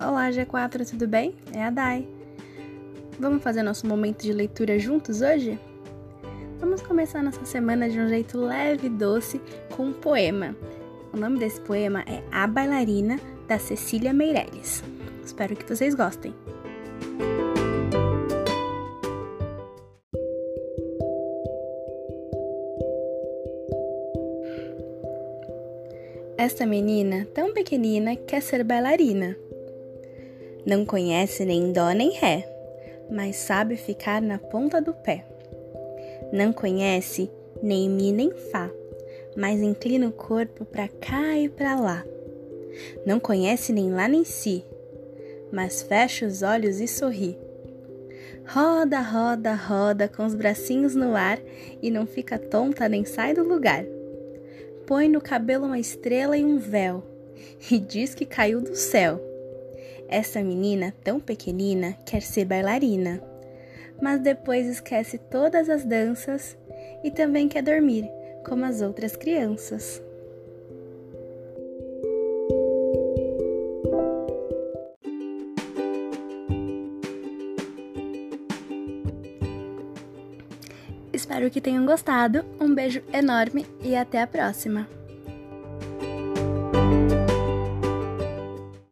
Olá, G4, tudo bem? É a Dai. Vamos fazer nosso momento de leitura juntos hoje? Vamos começar nossa semana de um jeito leve e doce com um poema. O nome desse poema é A Bailarina, da Cecília Meirelles. Espero que vocês gostem. Esta menina, tão pequenina, quer ser bailarina. Não conhece nem dó nem ré, mas sabe ficar na ponta do pé. Não conhece nem mi nem fá, mas inclina o corpo para cá e para lá. Não conhece nem lá nem si, mas fecha os olhos e sorri. Roda, roda, roda com os bracinhos no ar e não fica tonta nem sai do lugar põe no cabelo uma estrela e um véu e diz que caiu do céu. Essa menina, tão pequenina, quer ser bailarina, mas depois esquece todas as danças e também quer dormir, como as outras crianças. Espero que tenham gostado. Um beijo enorme e até a próxima!